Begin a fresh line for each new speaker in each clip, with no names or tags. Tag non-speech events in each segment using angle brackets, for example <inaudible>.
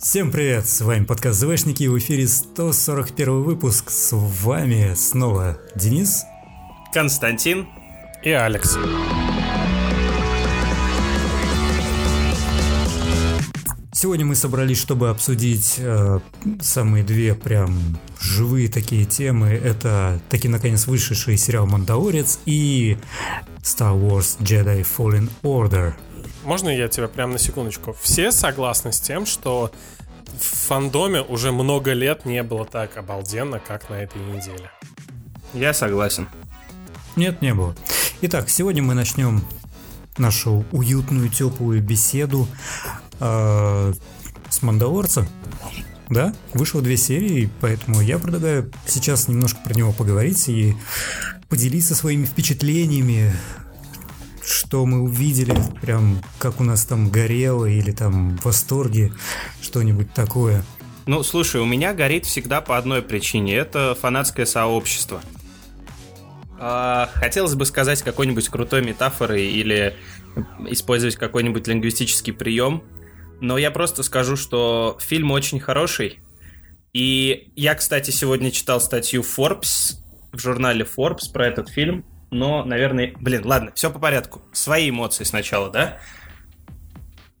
Всем привет, с вами подкаст ЗВшники, в эфире 141 выпуск, с вами снова Денис,
Константин
и Алекс.
Сегодня мы собрались, чтобы обсудить э, самые две прям живые такие темы. Это таки наконец вышедший сериал «Мандалорец» и Star Wars Jedi Fallen Order.
Можно я тебя прям на секундочку? Все согласны с тем, что в фандоме уже много лет не было так обалденно, как на этой неделе?
Я согласен.
Нет, не было. Итак, сегодня мы начнем нашу уютную, теплую беседу э, с Мандалорца. Да, вышло две серии, поэтому я предлагаю сейчас немножко про него поговорить и поделиться своими впечатлениями, что мы увидели, прям как у нас там горело или там в восторге, что-нибудь такое.
Ну, слушай, у меня горит всегда по одной причине. Это фанатское сообщество. А, хотелось бы сказать какой-нибудь крутой метафорой или использовать какой-нибудь лингвистический прием, но я просто скажу, что фильм очень хороший. И я, кстати, сегодня читал статью Forbes в журнале Forbes про этот фильм, но, наверное, блин, ладно, все по порядку. Свои эмоции сначала, да?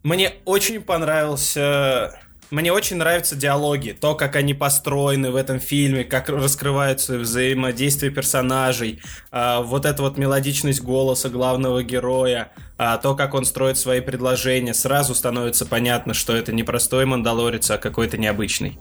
Мне очень понравился мне очень нравятся диалоги, то, как они построены в этом фильме, как раскрываются взаимодействия персонажей, э, вот эта вот мелодичность голоса главного героя, э, то, как он строит свои предложения, сразу становится понятно, что это не простой мандалорец, а какой-то необычный.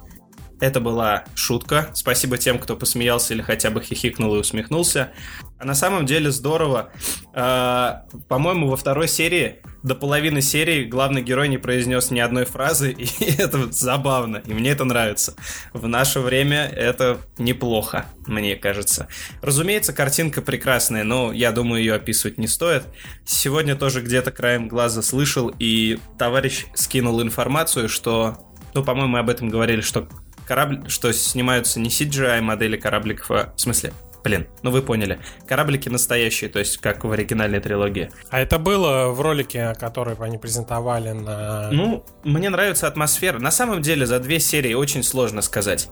Это была шутка. Спасибо тем, кто посмеялся или хотя бы хихикнул и усмехнулся. А на самом деле здорово. Э, по-моему, во второй серии до половины серии главный герой не произнес ни одной фразы, и <laughs> это забавно, и мне это нравится. В наше время это неплохо, мне кажется. Разумеется, картинка прекрасная, но я думаю, ее описывать не стоит. Сегодня тоже где-то краем глаза слышал, и товарищ скинул информацию, что, ну, по-моему, мы об этом говорили, что корабль, что снимаются не CGI модели корабликов, а в смысле Блин, ну вы поняли. Кораблики настоящие, то есть как в оригинальной трилогии.
А это было в ролике, который они презентовали на...
Ну, мне нравится атмосфера. На самом деле, за две серии очень сложно сказать.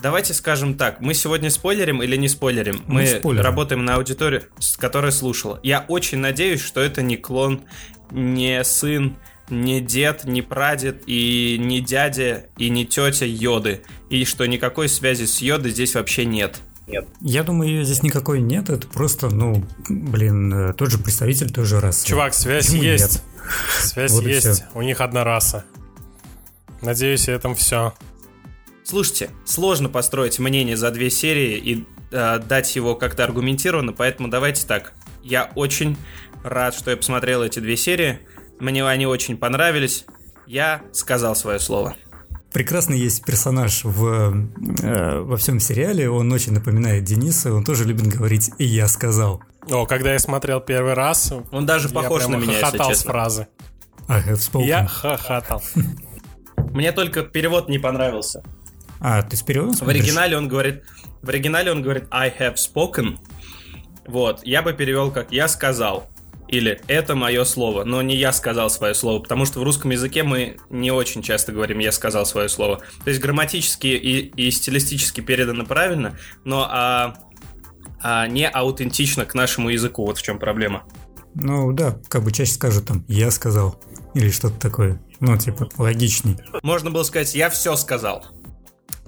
Давайте скажем так, мы сегодня спойлерим или не спойлерим? Мы, мы работаем на аудиторию, с которой слушала. Я очень надеюсь, что это не клон, не сын, не дед, не прадед и не дядя и не тетя Йоды. И что никакой связи с Йодой здесь вообще нет
нет. Я думаю, ее здесь никакой нет. Это просто, ну, блин, э, тот же представитель той же расы.
Чувак, связь Почему есть. Нет? Связь вот есть. У них одна раса. Надеюсь, этом все.
Слушайте, сложно построить мнение за две серии и э, дать его как-то аргументированно, поэтому давайте так. Я очень рад, что я посмотрел эти две серии. Мне они очень понравились. Я сказал свое слово
прекрасный есть персонаж в, э, во всем сериале, он очень напоминает Дениса, он тоже любит говорить «и я сказал».
О, когда я смотрел первый раз,
он даже похож на меня, если честно.
с фразы.
I have spoken.
Я хохотал. <laughs>
Мне только перевод не понравился.
А, ты с переводом
В оригинале он говорит, в оригинале он говорит I have spoken. Вот, я бы перевел как я сказал или «это мое слово», но не я сказал свое слово, потому что в русском языке мы не очень часто говорим «я сказал свое слово». То есть грамматически и, и стилистически передано правильно, но а, а не аутентично к нашему языку, вот в чем проблема.
Ну да, как бы чаще скажут там «я сказал» или что-то такое, ну типа логичней.
Можно было сказать «я все сказал».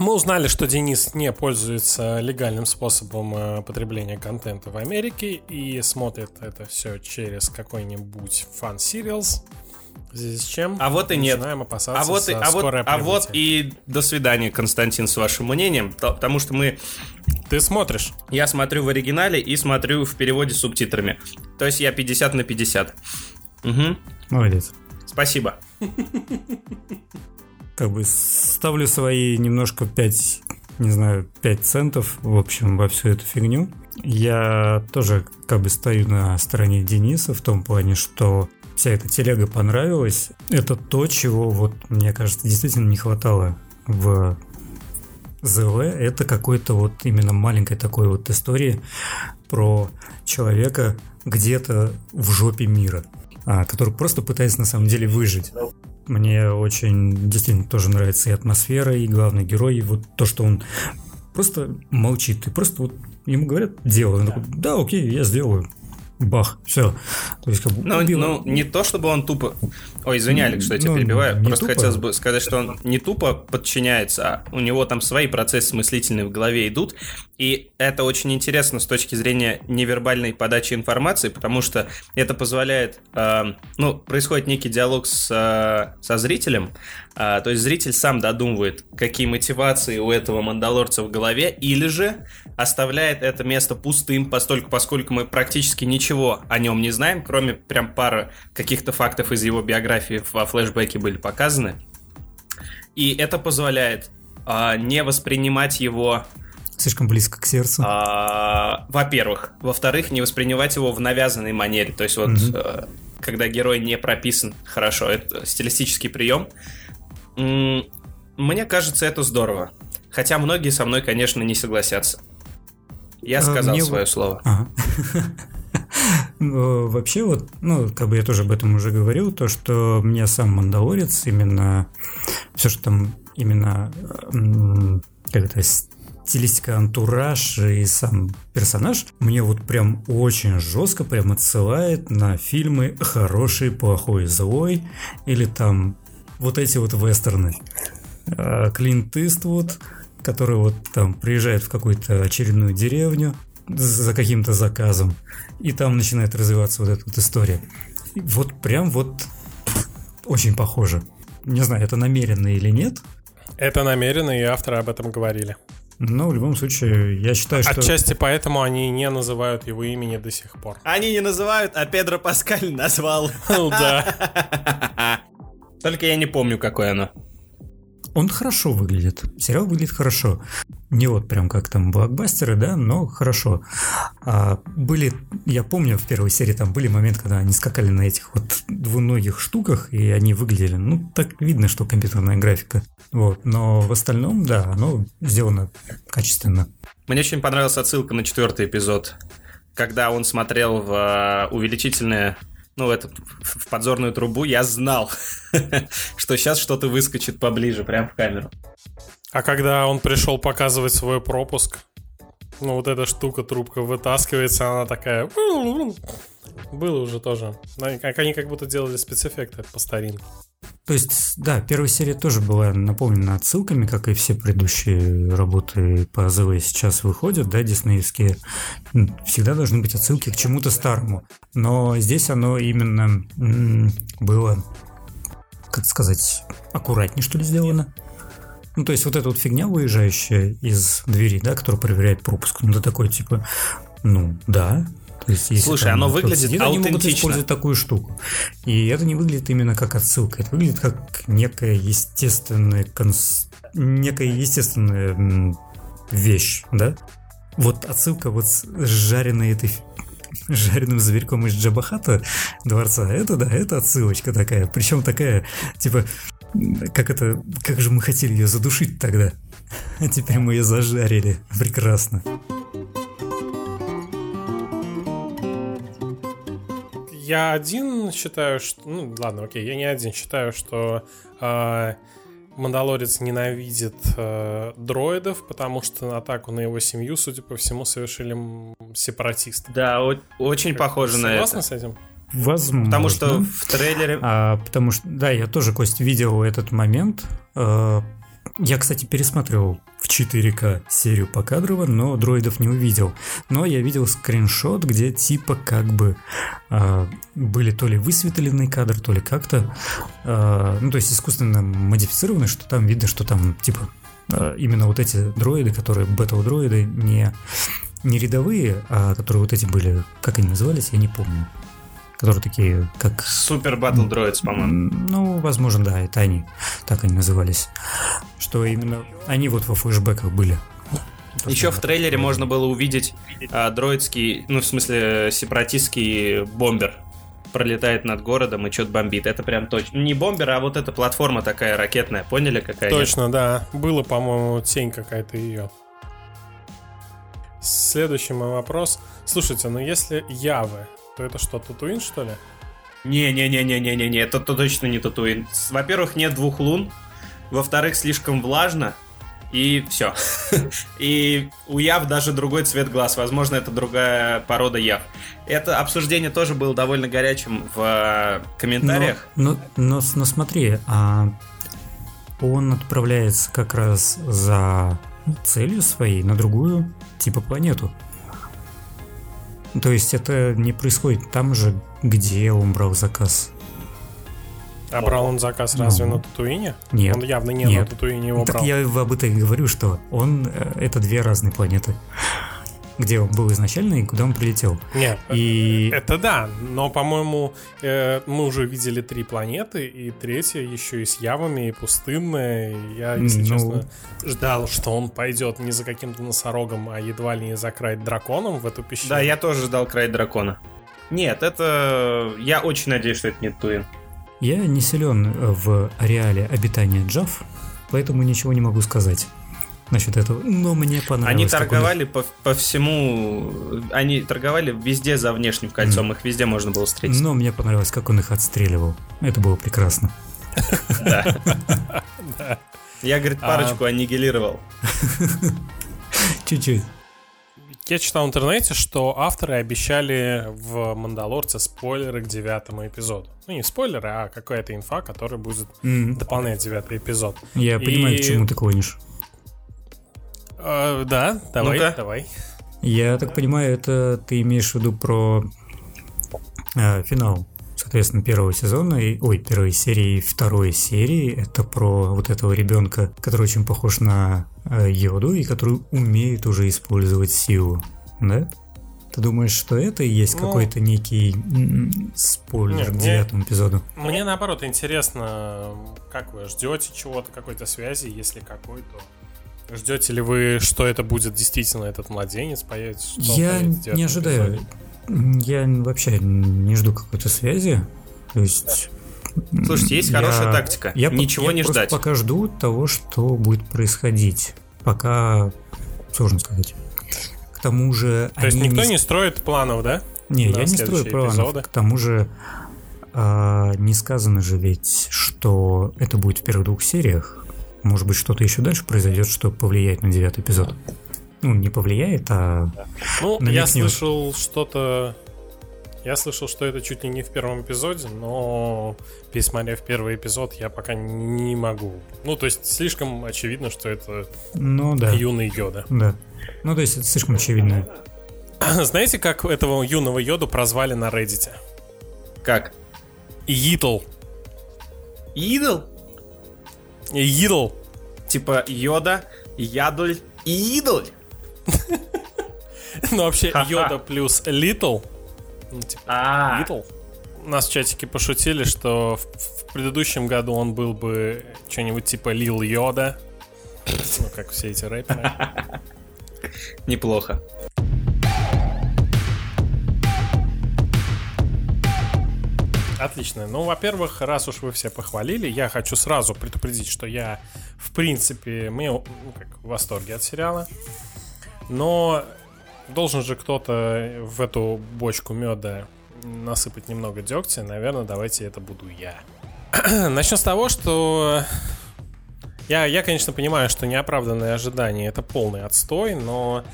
Мы узнали, что Денис не пользуется легальным способом э, потребления контента в Америке и смотрит это все через какой-нибудь фан сериалс. Здесь чем?
А вот и нет. Начинаем опасаться
а вот и, а вот,
а вот и до свидания, Константин, с вашим мнением, потому что мы...
Ты смотришь?
Я смотрю в оригинале и смотрю в переводе с субтитрами. То есть я 50 на 50.
Угу. Молодец.
Спасибо.
Как бы ставлю свои немножко 5, не знаю, 5 центов, в общем, во всю эту фигню. Я тоже как бы стою на стороне Дениса в том плане, что вся эта телега понравилась. Это то, чего вот, мне кажется, действительно не хватало в ЗВ. Это какой-то вот именно маленькой такой вот истории про человека где-то в жопе мира, а, который просто пытается на самом деле выжить Мне очень действительно тоже нравится и атмосфера, и главный герой, и вот то, что он просто молчит, и просто вот ему говорят, делай. Он такой, да, окей, я сделаю бах, все.
То есть, как бы, ну, ну, не то, чтобы он тупо... Ой, извини, Алекс, что я тебя ну, перебиваю. Просто тупо. хотелось бы сказать, что он не тупо подчиняется, а у него там свои процессы мыслительные в голове идут, и это очень интересно с точки зрения невербальной подачи информации, потому что это позволяет... Э, ну, происходит некий диалог с, э, со зрителем, э, то есть зритель сам додумывает, какие мотивации у этого мандалорца в голове, или же оставляет это место пустым, постольку, поскольку мы практически ничего о нем не знаем, кроме прям пары каких-то фактов из его биографии во флешбеке были показаны. И это позволяет а, не воспринимать его
слишком близко к сердцу.
А, во-первых, во-вторых, не воспринимать его в навязанной манере, то есть вот угу. а, когда герой не прописан хорошо, это стилистический прием. Мне кажется, это здорово. Хотя многие со мной, конечно, не согласятся. Я а, сказал Мне... свое слово. Ага.
Вообще вот, ну, как бы я тоже об этом уже говорил, то, что мне сам Мандалорец, именно все, что там именно как это, стилистика, антураж и сам персонаж мне вот прям очень жестко прям отсылает на фильмы «Хороший, плохой, злой» или там вот эти вот вестерны. А, Клинт Иствуд, который вот там приезжает в какую-то очередную деревню за каким-то заказом, и там начинает развиваться вот эта вот история. И вот прям вот очень похоже. Не знаю, это намеренно или нет.
Это намеренно, и авторы об этом говорили.
Но в любом случае, я считаю, что...
Отчасти поэтому они не называют его имени до сих пор.
Они не называют, а Педро Паскаль назвал.
Ну да. <laughs>
Только я не помню, какое оно.
Он хорошо выглядит. Сериал выглядит хорошо. Не вот прям как там блокбастеры, да, но хорошо. А были, я помню, в первой серии там были моменты, когда они скакали на этих вот двуногих штуках, и они выглядели, ну, так видно, что компьютерная графика. Вот, но в остальном, да, оно сделано качественно.
Мне очень понравилась отсылка на четвертый эпизод, когда он смотрел в э, увеличительное ну, этот, в подзорную трубу, я знал, <laughs> что сейчас что-то выскочит поближе, прям в камеру.
А когда он пришел показывать свой пропуск, ну, вот эта штука, трубка вытаскивается, она такая... Было уже тоже. Они как будто делали спецэффекты по старинке.
То есть, да, первая серия тоже была наполнена отсылками, как и все предыдущие работы по АЗВ сейчас выходят, да, диснеевские. Всегда должны быть отсылки к чему-то старому. Но здесь оно именно было, как сказать, аккуратнее, что ли, сделано. Ну, то есть вот эта вот фигня, выезжающая из двери, да, которая проверяет пропуск, ну, это такой, типа, ну, да, то есть, если
Слушай, оно выглядит сидит,
аутентично. Они могут использовать такую штуку. И это не выглядит именно как отсылка. Это выглядит как некая естественная, конс... некая естественная вещь, да? Вот отсылка вот с жареной этой <laughs> жареным зверьком из Джабахата дворца. Это да, это отсылочка такая. Причем такая, типа, как это, как же мы хотели ее задушить тогда. <laughs> А теперь мы ее зажарили. Прекрасно.
Я один считаю, что... Ну, ладно, окей, я не один считаю, что э, Мандалорец ненавидит э, дроидов, потому что атаку на его семью, судя по всему, совершили сепаратисты.
Да, о- очень как, похоже на это.
Согласны с этим?
Возможно.
Потому что в трейлере...
А, потому что, да, я тоже, Кость, видел этот момент. Э, я, кстати, пересматривал в 4К серию покадрово, но дроидов не увидел. Но я видел скриншот, где типа как бы э, были то ли высветленный кадр, то ли как-то. Э, ну, то есть искусственно модифицированы, что там видно, что там типа э, именно вот эти дроиды, которые бета-дроиды, не, не рядовые, а которые вот эти были, как они назывались, я не помню которые такие, как...
Супер Battle Droids, по-моему.
Ну, возможно, да, это они, так они назывались. Что именно они вот во флешбеках были.
Еще в трейлере можно было увидеть а, дроидский, ну, в смысле, сепаратистский бомбер пролетает над городом и что-то бомбит. Это прям точно. Не бомбер, а вот эта платформа такая ракетная. Поняли, какая?
Точно, нет? да. Было, по-моему, тень какая-то ее. Следующий мой вопрос. Слушайте, ну если Явы то это что, Татуин, что ли?
Не-не-не-не-не-не, это то точно не Татуин. Во-первых, нет двух лун. Во-вторых, слишком влажно. И все. <laughs> И у Яв даже другой цвет глаз. Возможно, это другая порода Яв. Это обсуждение тоже было довольно горячим в э, комментариях.
Но, но, но, но смотри, а он отправляется как раз за целью своей на другую типа планету. То есть это не происходит там же, где он брал заказ.
А брал он заказ разве ну, на Татуине?
Нет.
Он явно не
нет.
на Татуине его
так
брал.
я об этом и говорю, что он э, это две разные планеты. Где он был изначально и куда он прилетел.
Нет,
И
это да, но, по-моему, э, мы уже видели три планеты, и третья еще и с явами, и пустынная. И Я, если
Ну.
честно, ждал, что он пойдет не за каким-то носорогом, а едва ли не за край драконом в эту пещеру.
Да, я тоже ждал край дракона. Нет, это... Я очень надеюсь, что это не Татуин.
я не силен в ареале обитания Джав, поэтому ничего не могу сказать насчет этого. Но мне понравилось.
Они торговали по, по всему... Они торговали везде за внешним кольцом. Их везде можно было встретить.
Но мне понравилось, как он их отстреливал. Это было прекрасно. <laughs>
Я, говорит,
А-
парочку аннигилировал. <laughs>
Чуть-чуть.
Я читал в интернете, что авторы обещали в «Мандалорце» спойлеры к девятому эпизоду. Ну, не спойлеры, а какая-то инфа, которая будет
М,
дополнять девятый эпизод.
Я
И-
понимаю, к чему ты клонишь.
Э, да, давай,
Ну-ка.
давай.
Я так понимаю, это ты имеешь в виду про э, финал, соответственно, первого сезона, и, ой, первой серии и второй серии. Это про вот этого ребенка, который очень похож на э, Йоду и который умеет уже использовать силу, да? Ты думаешь, что это и есть
Ну,
какой-то некий спойлер
Нет,
к
мне-
девятому эпизоду?
Мне наоборот интересно, как вы ждете чего-то, какой-то связи, если какой, то ждете ли вы, что это будет действительно этот младенец появится?
Я
появится
не ожидаю.
эпизоде?
Я вообще не жду какой-то связи. То есть...
Слушайте, есть хорошая тактика.
Я
Ничего
я
не ждать.
пока жду того, что будет происходить. Пока сложно сказать. К тому же...
То есть никто
не
не строит планов, да?
Не,
на
я не строю планов.
эпизоды?
К тому же а, не сказано же ведь, что это будет в первых двух сериях. Может быть, что-то еще дальше произойдет, что повлияет на девятый эпизод. Ну, не повлияет, а...
Ну, я
намекнет.
слышал что-то... Я слышал, что это чуть ли не в первом эпизоде, но пересмотрев первый эпизод, я пока не могу. Ну, то есть слишком очевидно, что это
Ну, да.
юный Йода.
Да. Ну, то есть это слишком очевидно. <clears throat>
Знаете, как этого юного Йоду прозвали на Reddit?
Как?
Йитл.
Идол? Типа Йода, Ядуль и Идоль?
Ну, вообще. Йода плюс Литл. Ну, типа,
А,
Литл. У нас в чатике пошутили, что в, в предыдущем году он был бы что-нибудь типа Лил Йода. Ну, как все эти рэперы.
неплохо.
Отлично. Ну, во-первых, раз уж вы все похвалили, я хочу сразу предупредить, что я, в принципе, мы, ну, как, в восторге от сериала. Но должен же кто-то в эту бочку меда насыпать немного дегтя. Наверное, давайте это буду я. <clears throat> Начнем с того, что я, я, конечно, понимаю, что неоправданные ожидания это полный отстой, но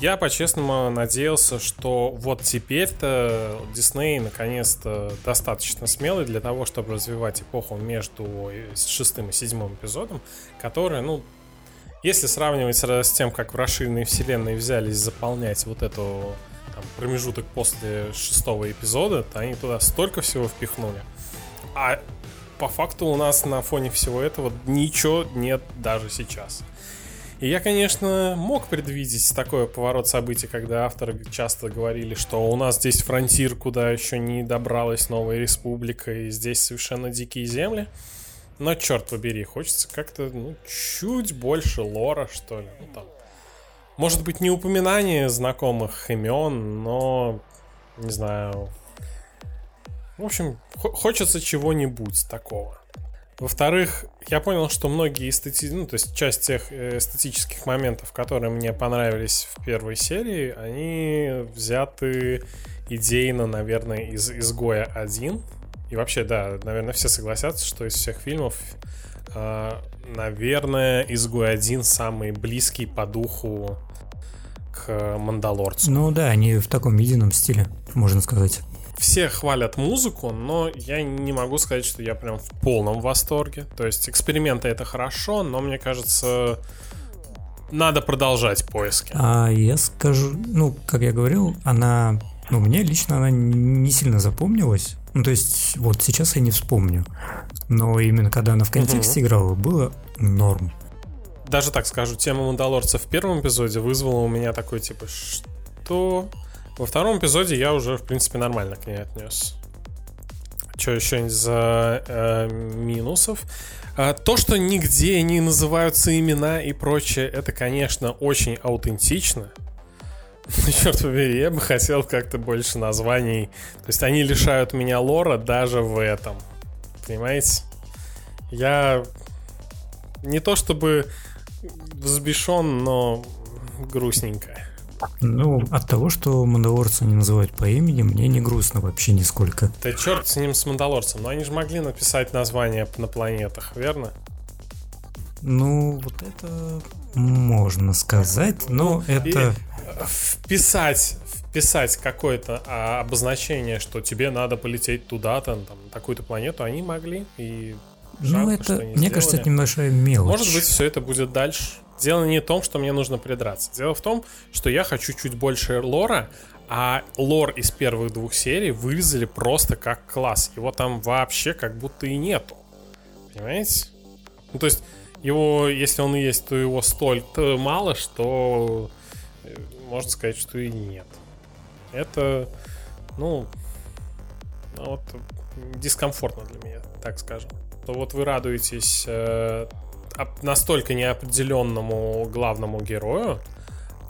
я по-честному надеялся, что вот теперь-то Дисней наконец-то достаточно смелый для того, чтобы развивать эпоху между шестым и седьмым эпизодом, которая, ну, если сравнивать с тем, как в расширенной вселенной взялись заполнять вот эту там, промежуток после шестого эпизода, то они туда столько всего впихнули. А по факту у нас на фоне всего этого ничего нет даже сейчас. И я, конечно, мог предвидеть такой поворот событий, когда авторы часто говорили, что у нас здесь фронтир, куда еще не добралась новая республика, и здесь совершенно дикие земли. Но, черт побери, хочется как-то ну, чуть больше лора, что ли. Ну, там. Может быть, не упоминание знакомых имен, но, не знаю... В общем, хо- хочется чего-нибудь такого. Во-вторых, я понял, что многие эстети... ну, то есть часть тех э, эстетических моментов, которые мне понравились в первой серии, они взяты идейно, наверное, из «Изгоя 1». И вообще, да, наверное, все согласятся, что из всех фильмов, э, наверное, «Изгой 1» самый близкий по духу к «Мандалорцу».
Ну да, они в таком едином стиле, можно сказать
все хвалят музыку, но я не могу сказать, что я прям в полном восторге. То есть эксперименты это хорошо, но мне кажется, надо продолжать поиски.
А я скажу, ну, как я говорил, она, ну, мне лично она не сильно запомнилась. Ну, то есть, вот сейчас я не вспомню. Но именно когда она в контексте угу. играла, было норм.
Даже так скажу, тема Мандалорца в первом эпизоде вызвала у меня такой, типа, что? Во втором эпизоде я уже, в принципе, нормально к ней отнес. Что еще из э, минусов? А, то, что нигде не называются имена и прочее, это, конечно, очень аутентично. <laughs> Но, черт побери, я бы хотел как-то больше названий. То есть они лишают меня лора даже в этом. Понимаете? Я не то чтобы взбешен, но грустненько.
Ну, от того, что Мандалорца не называют по имени, мне не грустно вообще нисколько.
Да черт с ним, с Мандалорцем. Но они же могли написать название на планетах, верно?
Ну, вот это можно сказать, но ну, это...
Вписать, вписать какое-то а, обозначение, что тебе надо полететь туда-то, там, на такую-то планету, они могли, и
ну, это, мне сделали. кажется, это небольшая мелочь.
Может быть, все это будет дальше. Дело не в том, что мне нужно придраться. Дело в том, что я хочу чуть больше лора, а лор из первых двух серий вырезали просто как класс. Его там вообще как будто и нету. Понимаете? Ну, то есть, его, если он и есть, то его столько мало, что э, можно сказать, что и нет. Это, ну, ну вот дискомфортно для меня, так скажем. То вот вы радуетесь э, настолько неопределенному главному герою,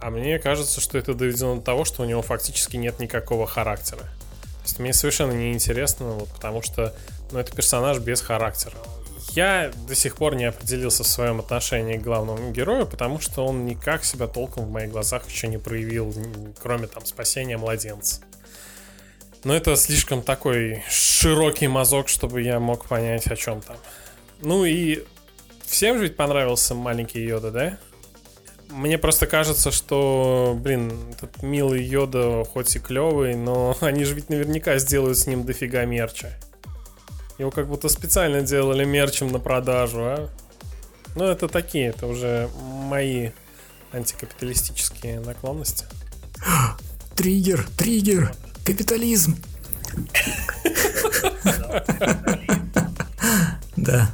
а мне кажется, что это доведено до того, что у него фактически нет никакого характера. То есть мне совершенно неинтересно, вот, потому что ну, это персонаж без характера. Я до сих пор не определился в своем отношении к главному герою, потому что он никак себя толком в моих глазах еще не проявил, кроме там спасения младенца. Но это слишком такой широкий мазок, чтобы я мог понять, о чем там. Ну и всем же ведь понравился маленький Йода, да? Мне просто кажется, что, блин, этот милый Йода хоть и клевый, но <laughs> они же ведь наверняка сделают с ним дофига мерча. Его как будто специально делали мерчем на продажу, а? Ну, это такие, это уже мои антикапиталистические наклонности. <gasps>
Триггер, триггер, капитализм. <laughs> Да.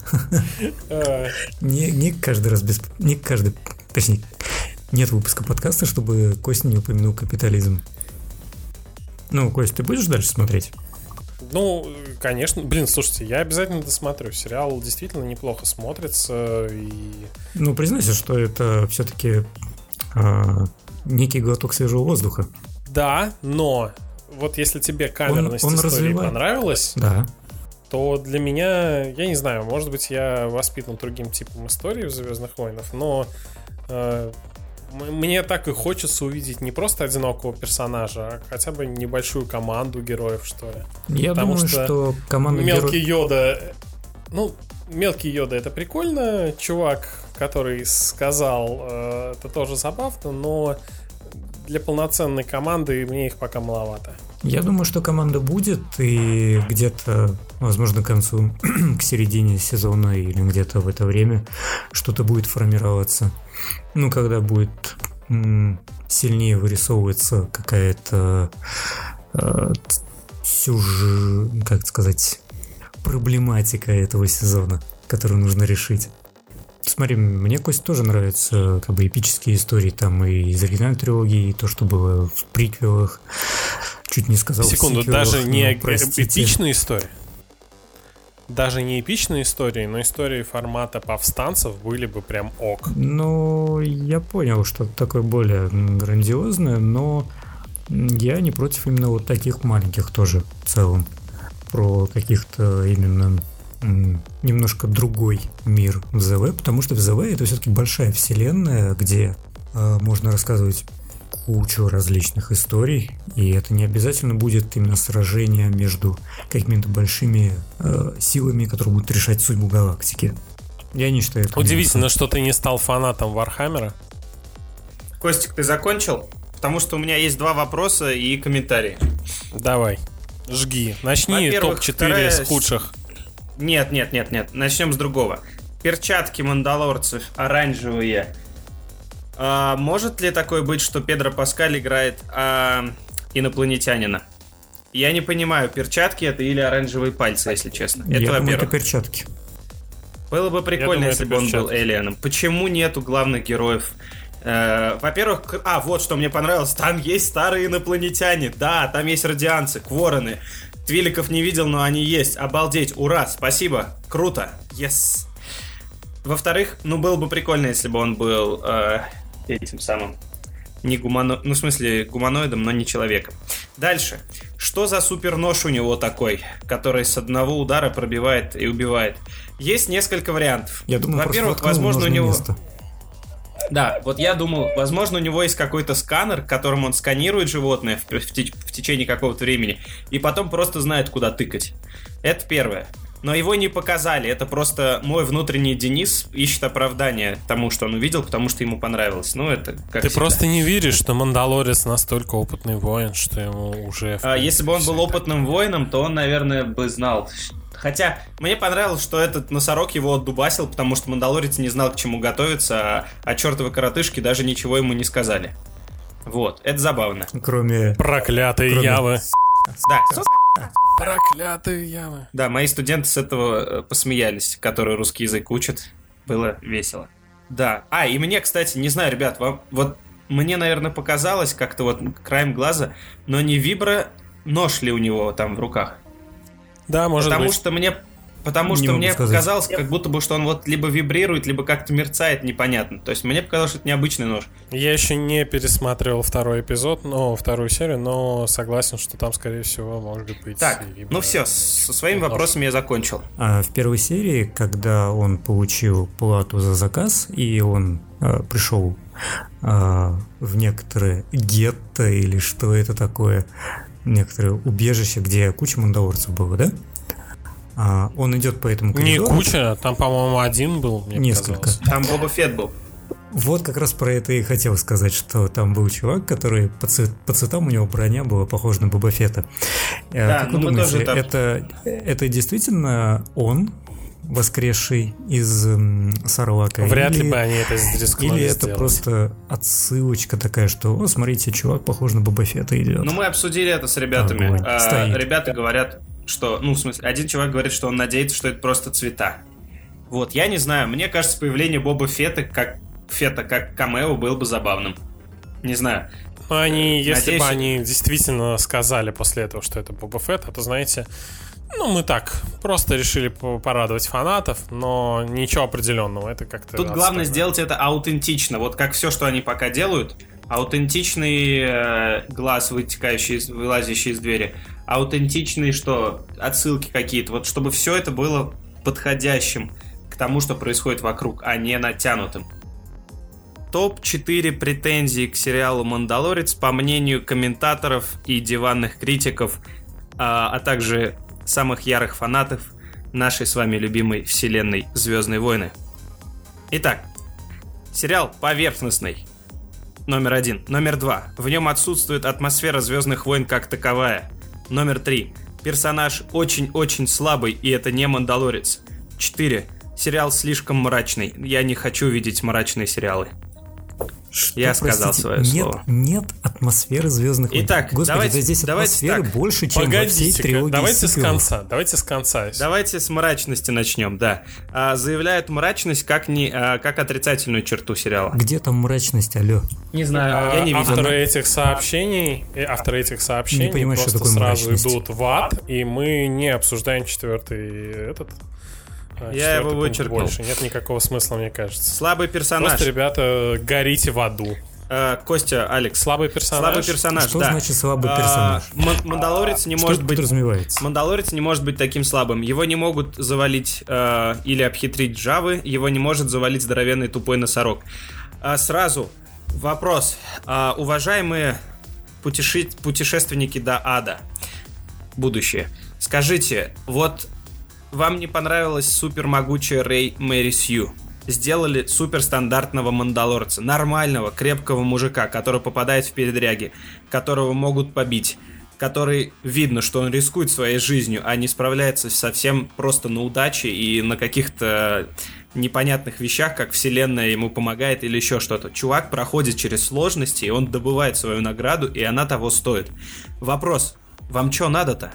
Не, не каждый раз без... Не каждый... Точнее, нет выпуска подкаста, чтобы Костя не упомянул капитализм. Ну, Кость, ты будешь дальше смотреть?
Ну, конечно. Блин, слушайте, я обязательно досмотрю. Сериал действительно неплохо смотрится. И...
Ну, признайся, что это все-таки а, некий глоток свежего воздуха.
Да, но вот если тебе камерность он, он истории развивает. понравилась,
да
то для меня, я не знаю, может быть, я воспитан другим типом истории в Звездных войнах, но э, мне так и хочется увидеть не просто одинокого персонажа, а хотя бы небольшую команду героев, что ли.
Я Потому думаю, что, что команда
Мелкий геро... Йода... Ну, Мелкий Йода это прикольно, чувак, который сказал, э, это тоже забавно, но для полноценной команды мне их пока маловато.
Я думаю, что команда будет, и где-то, возможно, к концу, <clears throat> к середине сезона или где-то в это время что-то будет формироваться. Ну, когда будет сильнее вырисовываться какая-то э, сюж... как сказать, проблематика этого сезона, которую нужно решить. Смотри, мне Кость тоже нравятся как бы эпические истории там и из оригинальной трилогии, и то, что было в приквелах. Чуть не сказал
Секунду, даже не эпичная история? Даже не эпичные истории, но истории формата повстанцев были бы прям ок.
Ну, я понял, что такое более грандиозное, но я не против именно вот таких маленьких тоже в целом. Про каких-то именно немножко другой мир в ЗВ, потому что в ЗВ это все-таки большая вселенная, где э, можно рассказывать кучу различных историй, и это не обязательно будет именно сражение между какими-то большими э, силами, которые будут решать судьбу галактики. Я не считаю это.
Удивительно, что ты не стал фанатом Вархаммера.
Костик, ты закончил? Потому что у меня есть два вопроса и комментарии.
Давай, жги. Начни топ-4 вторая... с худших.
Нет, нет, нет, нет. Начнем с другого. Перчатки мандалорцев оранжевые а, может ли такое быть, что Педро Паскаль играет а, инопланетянина? Я не понимаю, перчатки это или оранжевые пальцы, если честно.
Это, Я думаю, это перчатки.
Было бы прикольно, думаю, если бы он был Элианом. Почему нету главных героев? Э, во-первых, а, вот что мне понравилось, там есть старые инопланетяне, да, там есть радианцы, квороны. Твиликов не видел, но они есть. Обалдеть, ура, спасибо, круто, yes. Во-вторых, ну было бы прикольно, если бы он был э, этим самым не гумано... ну в смысле гуманоидом, но не человеком. Дальше. Что за супер нож у него такой, который с одного удара пробивает и убивает? Есть несколько вариантов.
Я думаю, Во-первых, возможно у него... Место.
Да, вот я думал, возможно, у него есть какой-то сканер, которым он сканирует животное в, в, в течение какого-то времени, и потом просто знает, куда тыкать. Это первое но его не показали. Это просто мой внутренний Денис ищет оправдание тому, что он увидел, потому что ему понравилось. Ну, это как
Ты всегда. просто не веришь, что Мандалорец настолько опытный воин, что ему уже...
А, если бы он был опытным воином, то он, наверное, бы знал, Хотя мне понравилось, что этот носорог его отдубасил, потому что Мандалорец не знал, к чему готовиться, а, а чертовы коротышки даже ничего ему не сказали. Вот, это забавно.
Кроме...
Проклятые кроме... явы.
Да,
Проклятые ямы.
Да, мои студенты с этого э, посмеялись, которые русский язык учат. Было весело. Да. А, и мне, кстати, не знаю, ребят, вам вот мне, наверное, показалось как-то вот краем глаза, но не вибро нож ли у него там в руках?
Да, может
Потому
быть.
что мне Потому что мне сказать. показалось, как будто бы, что он вот либо вибрирует, либо как-то мерцает непонятно. То есть мне показалось, что это необычный нож.
Я еще не пересматривал второй эпизод, но вторую серию, но согласен, что там, скорее всего, может быть...
Так, ну все, со своими нож. вопросами я закончил.
А в первой серии, когда он получил плату за заказ, и он э, пришел э, в некоторые гетто или что это такое, некоторые убежище, где куча мандалорцев было, да? А, он идет по этому
коридору. Не куча, там, по-моему, один был.
Мне Несколько. Казалось.
Там Боба Фет был.
Вот как раз про это и хотел сказать, что там был чувак, который по, цвет, по цветам у него броня была похожа на Боба Фета.
Э, да, как вы думаете,
это, это действительно он, воскресший из Сарлака?
Вряд или, ли бы они это
рискнули Или это сделать. просто отсылочка такая, что, о, смотрите, чувак похож на Боба Фета идет.
Ну, мы обсудили это с ребятами. А, ребята говорят, что, ну, в смысле, один чувак говорит, что он надеется, что это просто цвета. Вот, я не знаю, мне кажется, появление Боба Фета как Фета как камео было бы забавным. Не знаю.
Ну, они, если Надеюсь, бы они действительно сказали после этого, что это Боба Фетт, то, знаете, ну, мы так, просто решили порадовать фанатов, но ничего определенного. Это как-то...
Тут главное сделать это аутентично. Вот как все, что они пока делают, аутентичный э, глаз, вытекающий, вылазящий из двери, аутентичные что, отсылки какие-то, вот чтобы все это было подходящим к тому, что происходит вокруг, а не натянутым. Топ-4 претензий к сериалу «Мандалорец» по мнению комментаторов и диванных критиков, а, а также самых ярых фанатов нашей с вами любимой вселенной «Звездные войны». Итак, сериал поверхностный. Номер один. Номер два. В нем отсутствует атмосфера «Звездных войн» как таковая. Номер три. Персонаж очень-очень слабый, и это не Мандалорец. 4. Сериал слишком мрачный. Я не хочу видеть мрачные сериалы. Что, я простите, сказал свое
нет,
слово.
Нет атмосферы звездных
войн. Итак,
Господи,
давайте,
да здесь
давайте
атмосферы
так.
больше, чем во всей трилогии
Давайте с конца. Давайте с конца.
Давайте с мрачности начнем, да. А, заявляют мрачность как, не, а, как отрицательную черту сериала.
Где там мрачность, алло?
Не знаю, а, я не видел.
Авторы этих сообщений, э, авторы этих сообщений не понимаю, просто что такое сразу мрачность. идут в ад, и мы не обсуждаем четвертый этот
а, Я его вычеркнул.
Больше нет никакого смысла, мне кажется.
Слабый персонаж.
Просто, ребята, горите в аду.
Э, Костя, Алекс.
Слабый персонаж.
Слабый персонаж,
Что
да.
значит слабый
А,
персонаж?
Ман- Мандалорец не
Что
может
это
быть...
подразумевается?
Мандалорец не может быть таким слабым. Его не могут завалить э, или обхитрить джавы, его не может завалить здоровенный тупой носорог. А сразу вопрос. А, уважаемые путеши- путешественники до ада, будущее, скажите, вот вам не понравилась супер могучая Рэй Мэри Сью? Сделали суперстандартного мандалорца, нормального, крепкого мужика, который попадает в передряги, которого могут побить, который видно, что он рискует своей жизнью, а не справляется совсем просто на удаче и на каких-то непонятных вещах, как вселенная ему помогает или еще что-то. Чувак проходит через сложности, и он добывает свою награду, и она того стоит. Вопрос, вам что надо-то?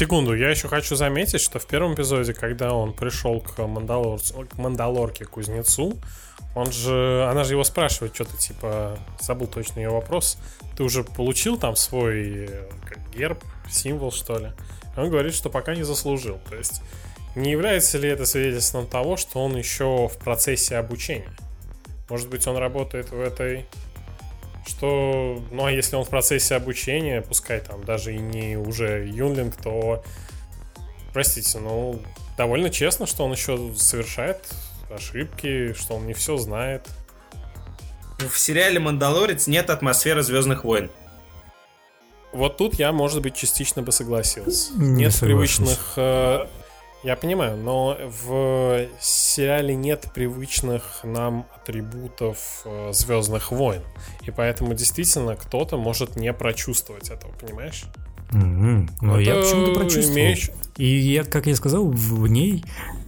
Секунду, я еще хочу заметить, что в первом эпизоде, когда он пришел к, Мандалорцу, к Мандалорке кузнецу, он же, она же его спрашивает, что-то типа, забыл точно ее вопрос, ты уже получил там свой как, герб, символ, что ли? Он говорит, что пока не заслужил. То есть, не является ли это свидетельством того, что он еще в процессе обучения? Может быть, он работает в этой что, ну а если он в процессе обучения, пускай там даже и не уже юнлинг, то, простите, ну, довольно честно, что он еще совершает ошибки, что он не все знает.
В сериале «Мандалорец» нет атмосферы «Звездных войн».
Вот тут я, может быть, частично бы согласился.
Не
нет привычных... э, я понимаю, но в сериале нет привычных нам атрибутов э, Звездных войн. И поэтому действительно кто-то может не прочувствовать этого, понимаешь?
Мгм. Но я
Это
почему-то прочувствовал.
имеешь-
И я, как я сказал, в ней,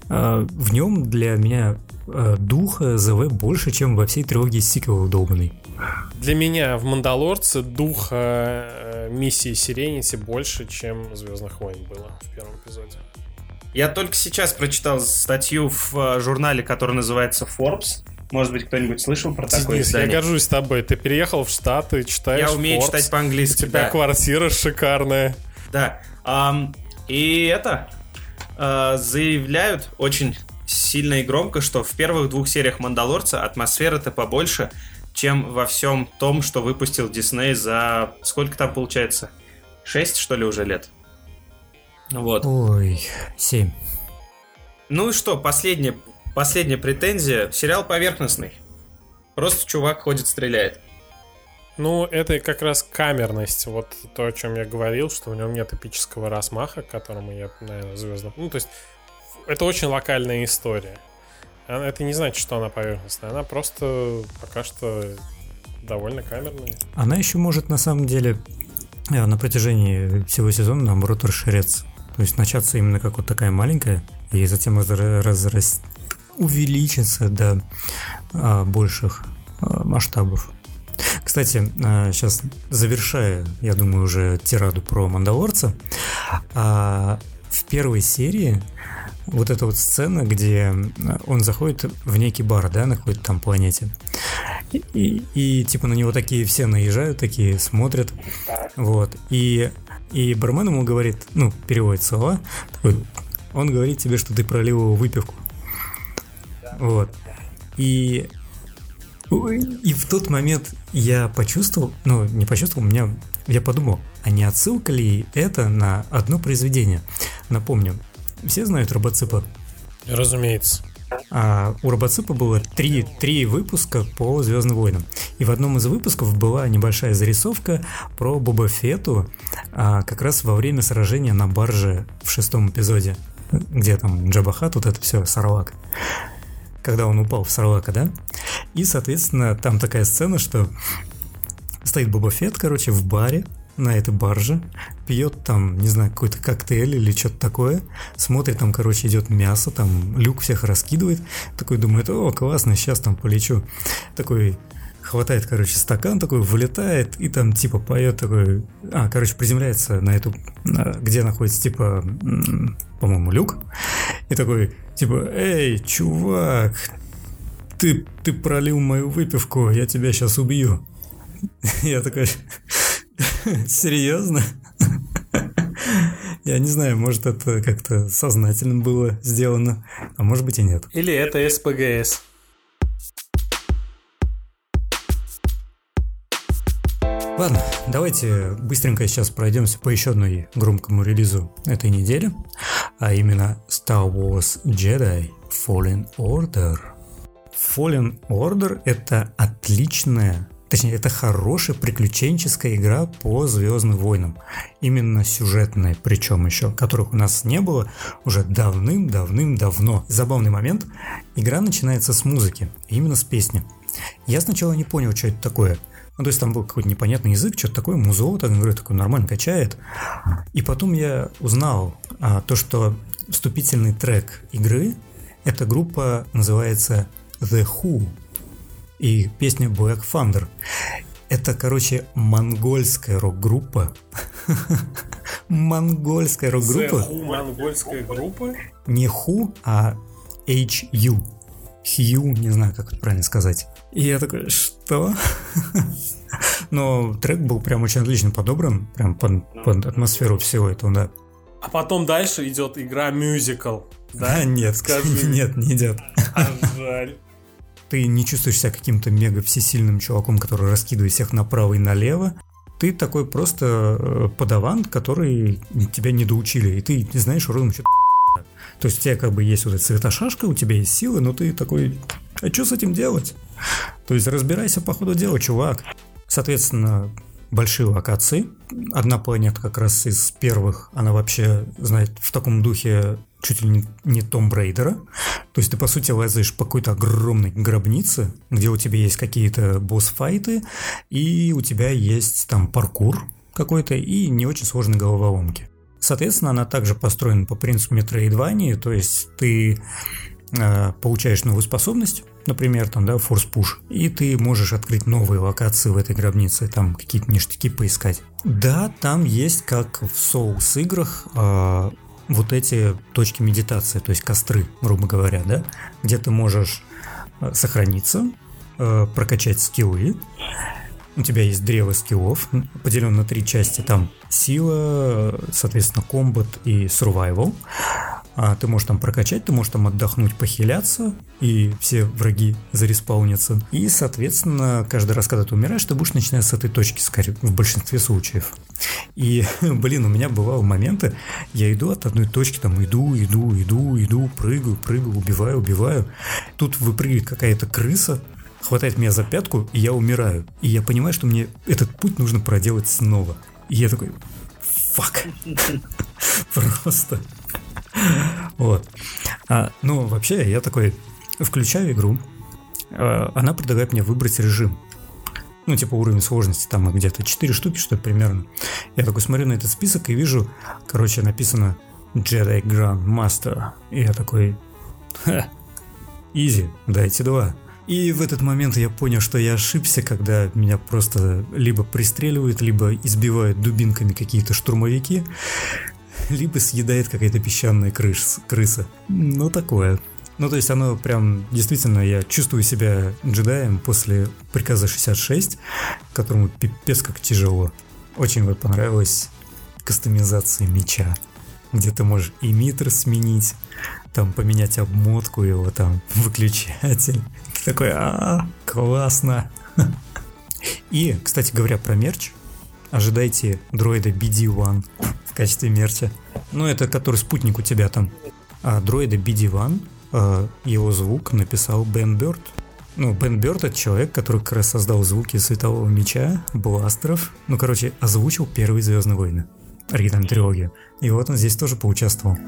э, в нем для меня э, духа ЗВ больше, чем во всей трилогии сиквелов долбанной.
Для меня в Мандалорце духа миссии Сиренити больше, чем Звездных войн было в первом эпизоде.
Я только сейчас прочитал статью в э, журнале, который называется Forbes. Может быть, кто-нибудь слышал про такое
Денис, я
издание?
горжусь тобой. Ты переехал в Штаты, читаешь
Я умею
Forbes,
читать
У
по-английски,
тебя
да.
квартира шикарная.
Да. Ам, и это э, заявляют очень сильно и громко, что в первых двух сериях Мандалорца атмосфера-то побольше, чем во всем том, что выпустил Дисней за сколько там получается? Шесть, что ли, уже лет? Вот.
Ой, семь.
Ну и что, последняя, последняя претензия. Сериал поверхностный. Просто чувак ходит, стреляет.
Ну, это как раз камерность. Вот то, о чем я говорил, что в нем нет эпического размаха, к которому я, наверное, звездно. Ну, то есть, это очень локальная история. Это не значит, что она поверхностная. Она просто пока что довольно камерная.
Она еще может на самом деле э, на протяжении всего сезона наоборот расширяться. То есть начаться именно как вот такая маленькая, и затем разра- разрас- увеличиться до а, больших а, масштабов. Кстати, сейчас завершая, я думаю, уже тираду про Мандалорца, а, в первой серии вот эта вот сцена, где он заходит в некий бар, да, на какой-то там планете. И, и- и, типа на него такие все наезжают, такие смотрят. Вот. И, и бармен ему говорит, ну, переводит слова, такой, он говорит тебе, что ты пролил его выпивку. Вот. И и в тот момент я почувствовал, ну, не почувствовал, меня, я подумал, а не отсылка ли это на одно произведение? Напомню, все знают Робоципа.
Разумеется.
А у Робоципа было три, три выпуска по Звездным войнам. И в одном из выпусков была небольшая зарисовка про Боба Фетту а, как раз во время сражения на барже в шестом эпизоде. Где там Джабахат, вот это все, Сарлак. Когда он упал в Сарлака, да? И, соответственно, там такая сцена, что стоит Боба Фетт, короче, в баре, на этой барже, пьет там, не знаю, какой-то коктейль или что-то такое, смотрит, там, короче, идет мясо, там люк всех раскидывает, такой думает, о, классно, сейчас там полечу. Такой хватает, короче, стакан такой, вылетает и там типа поет такой, а, короче, приземляется на эту, где находится типа, по-моему, люк, и такой, типа, эй, чувак, ты, ты пролил мою выпивку, я тебя сейчас убью. <laughs> Я такой, <laughs> серьезно? Я не знаю, может это как-то сознательно было сделано, а может быть и нет.
Или это СПГС.
Ладно, давайте быстренько сейчас пройдемся по еще одной громкому релизу этой недели, а именно Star Wars Jedi Fallen Order. Fallen Order это отличная Точнее, это хорошая приключенческая игра по Звездным войнам. Именно сюжетная, причем еще, которых у нас не было уже давным-давным-давно. Забавный момент. Игра начинается с музыки, именно с песни. Я сначала не понял, что это такое. Ну, то есть там был какой-то непонятный язык, что-то такое, музло, так говорю, такой нормально качает. И потом я узнал а, то, что вступительный трек игры, эта группа называется The Who и песня Black Thunder. Это, короче, монгольская рок-группа. <laughs> монгольская рок-группа.
монгольская группа?
Не Ху, а HU. Хью, не знаю, как это правильно сказать. И я такой, что? <laughs> Но трек был прям очень отлично подобран, прям под, под атмосферу всего этого, да.
А потом дальше идет игра мюзикл.
Да, <laughs> нет, скажи. Нет, не идет.
А жаль
ты не чувствуешь себя каким-то мега всесильным чуваком, который раскидывает всех направо и налево. Ты такой просто э, подаван, который тебя не доучили, и ты не знаешь родом что-то то есть у тебя как бы есть вот эта светошашка, у тебя есть силы, но ты такой, а что с этим делать? То есть разбирайся по ходу дела, чувак. Соответственно, большие локации. Одна планета как раз из первых, она вообще, знаете, в таком духе чуть ли не, Том Брейдера. То есть ты, по сути, лазаешь по какой-то огромной гробнице, где у тебя есть какие-то босс-файты, и у тебя есть там паркур какой-то и не очень сложные головоломки. Соответственно, она также построена по принципу Metroidvania, то есть ты получаешь новую способность, например, там, да, Force Push, и ты можешь открыть новые локации в этой гробнице, там какие-то ништяки поискать. Да, там есть, как в Souls играх, э, вот эти точки медитации, то есть костры, грубо говоря, да, где ты можешь э, сохраниться, э, прокачать скиллы. У тебя есть древо скиллов, поделен на три части. Там сила, соответственно, комбат и survival. А ты можешь там прокачать, ты можешь там отдохнуть, похиляться, и все враги зареспаунятся. И, соответственно, каждый раз, когда ты умираешь, ты будешь начинать с этой точки, скорее, в большинстве случаев. И, <laughs> блин, у меня бывали моменты, я иду от одной точки, там иду, иду, иду, иду, прыгаю, прыгаю, убиваю, убиваю. Тут выпрыгивает какая-то крыса, хватает меня за пятку, и я умираю. И я понимаю, что мне этот путь нужно проделать снова. И я такой, фак. <laughs> Просто. Вот. А, ну, вообще, я такой включаю игру. А, она предлагает мне выбрать режим. Ну, типа уровень сложности, там где-то 4 штуки, что ли, примерно. Я такой смотрю на этот список и вижу, короче, написано Jedi Grand Master. И я такой, ха, изи, дайте два. И в этот момент я понял, что я ошибся, когда меня просто либо пристреливают, либо избивают дубинками какие-то штурмовики <laughs> либо съедает какая-то песчаная крыс, крыса. Ну, такое. Ну, то есть оно прям, действительно, я чувствую себя джедаем после приказа 66, которому пипец как тяжело. Очень вот понравилась кастомизация меча, где ты можешь эмиттер сменить, там поменять обмотку его, там <laughs> выключатель. Такой, а, классно. <laughs> И, кстати говоря, про мерч, ожидайте дроида BD-1 в качестве мерча. Ну, это который спутник у тебя там. А дроида BD-1, э, его звук написал Бен Бёрд. Ну, Бен Бёрд это человек, который как раз создал звуки светового меча, бластеров. Ну, короче, озвучил первые Звездные войны. Оригинальная трилогия. И вот он здесь тоже поучаствовал.